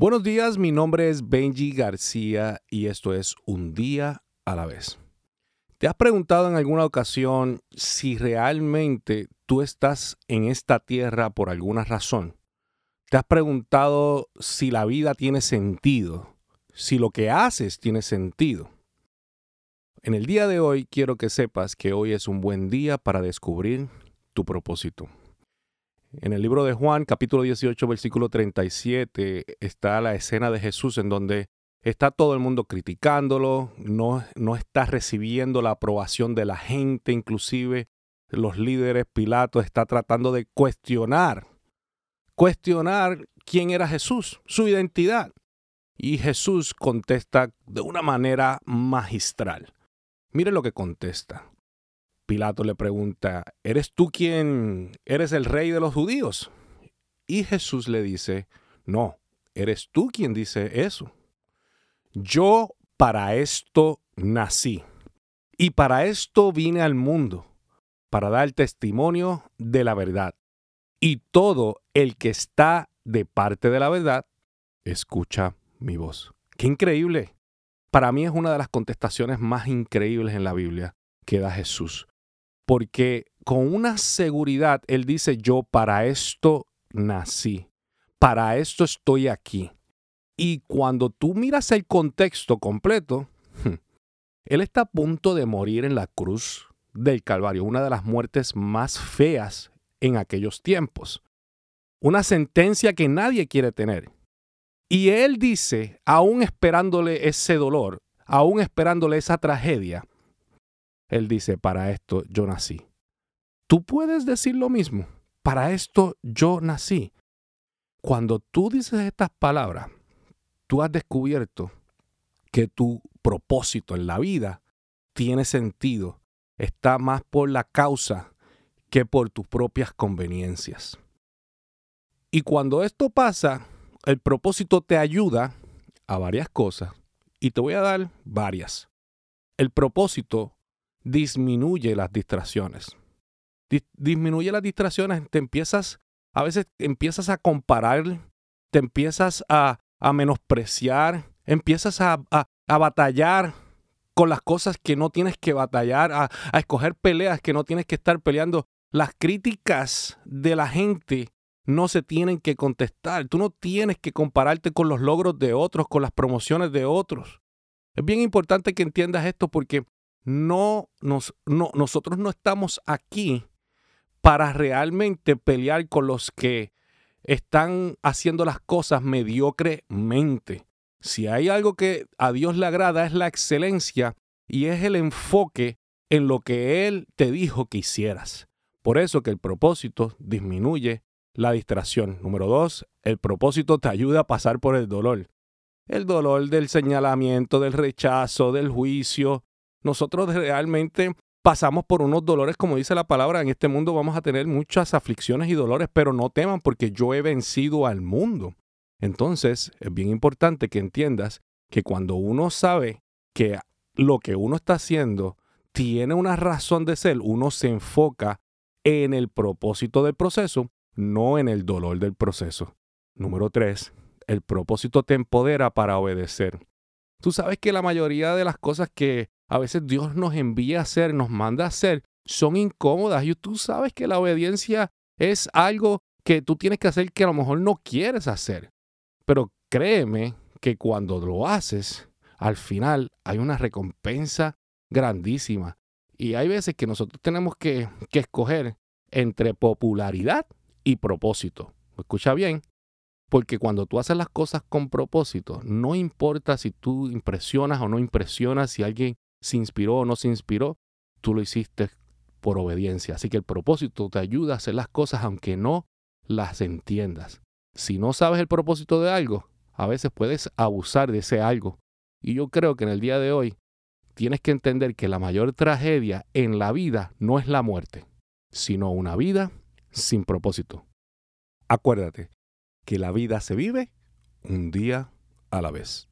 Buenos días, mi nombre es Benji García y esto es Un día a la vez. ¿Te has preguntado en alguna ocasión si realmente tú estás en esta tierra por alguna razón? ¿Te has preguntado si la vida tiene sentido? Si lo que haces tiene sentido? En el día de hoy quiero que sepas que hoy es un buen día para descubrir tu propósito. En el libro de Juan, capítulo 18, versículo 37, está la escena de Jesús en donde está todo el mundo criticándolo, no, no está recibiendo la aprobación de la gente, inclusive los líderes, Pilato está tratando de cuestionar, cuestionar quién era Jesús, su identidad. Y Jesús contesta de una manera magistral. Mire lo que contesta. Pilato le pregunta, ¿eres tú quien eres el rey de los judíos? Y Jesús le dice, no, eres tú quien dice eso. Yo para esto nací y para esto vine al mundo, para dar testimonio de la verdad. Y todo el que está de parte de la verdad, escucha mi voz. ¡Qué increíble! Para mí es una de las contestaciones más increíbles en la Biblia que da Jesús porque con una seguridad Él dice, yo para esto nací, para esto estoy aquí. Y cuando tú miras el contexto completo, Él está a punto de morir en la cruz del Calvario, una de las muertes más feas en aquellos tiempos. Una sentencia que nadie quiere tener. Y Él dice, aún esperándole ese dolor, aún esperándole esa tragedia, él dice, para esto yo nací. Tú puedes decir lo mismo, para esto yo nací. Cuando tú dices estas palabras, tú has descubierto que tu propósito en la vida tiene sentido, está más por la causa que por tus propias conveniencias. Y cuando esto pasa, el propósito te ayuda a varias cosas y te voy a dar varias. El propósito disminuye las distracciones. disminuye las distracciones, te empiezas, a veces empiezas a comparar, te empiezas a, menospreciar, empiezas a, batallar con las cosas que no tienes que batallar, a, a escoger peleas que no tienes que estar peleando. Las críticas de la gente no se tienen que contestar. Tú no tienes que compararte con los logros de otros, con las promociones de otros. Es bien importante que entiendas esto porque no, nos, no, nosotros no estamos aquí para realmente pelear con los que están haciendo las cosas mediocremente. Si hay algo que a Dios le agrada es la excelencia y es el enfoque en lo que Él te dijo que hicieras. Por eso que el propósito disminuye la distracción. Número dos, el propósito te ayuda a pasar por el dolor. El dolor del señalamiento, del rechazo, del juicio, nosotros realmente pasamos por unos dolores, como dice la palabra, en este mundo vamos a tener muchas aflicciones y dolores, pero no teman porque yo he vencido al mundo. Entonces, es bien importante que entiendas que cuando uno sabe que lo que uno está haciendo tiene una razón de ser, uno se enfoca en el propósito del proceso, no en el dolor del proceso. Número tres, el propósito te empodera para obedecer. Tú sabes que la mayoría de las cosas que a veces Dios nos envía a hacer, nos manda a hacer, son incómodas. Y tú sabes que la obediencia es algo que tú tienes que hacer que a lo mejor no quieres hacer. Pero créeme que cuando lo haces, al final hay una recompensa grandísima. Y hay veces que nosotros tenemos que, que escoger entre popularidad y propósito. Escucha bien, porque cuando tú haces las cosas con propósito, no importa si tú impresionas o no impresionas, si alguien se inspiró o no se inspiró, tú lo hiciste por obediencia. Así que el propósito te ayuda a hacer las cosas aunque no las entiendas. Si no sabes el propósito de algo, a veces puedes abusar de ese algo. Y yo creo que en el día de hoy tienes que entender que la mayor tragedia en la vida no es la muerte, sino una vida sin propósito. Acuérdate que la vida se vive un día a la vez.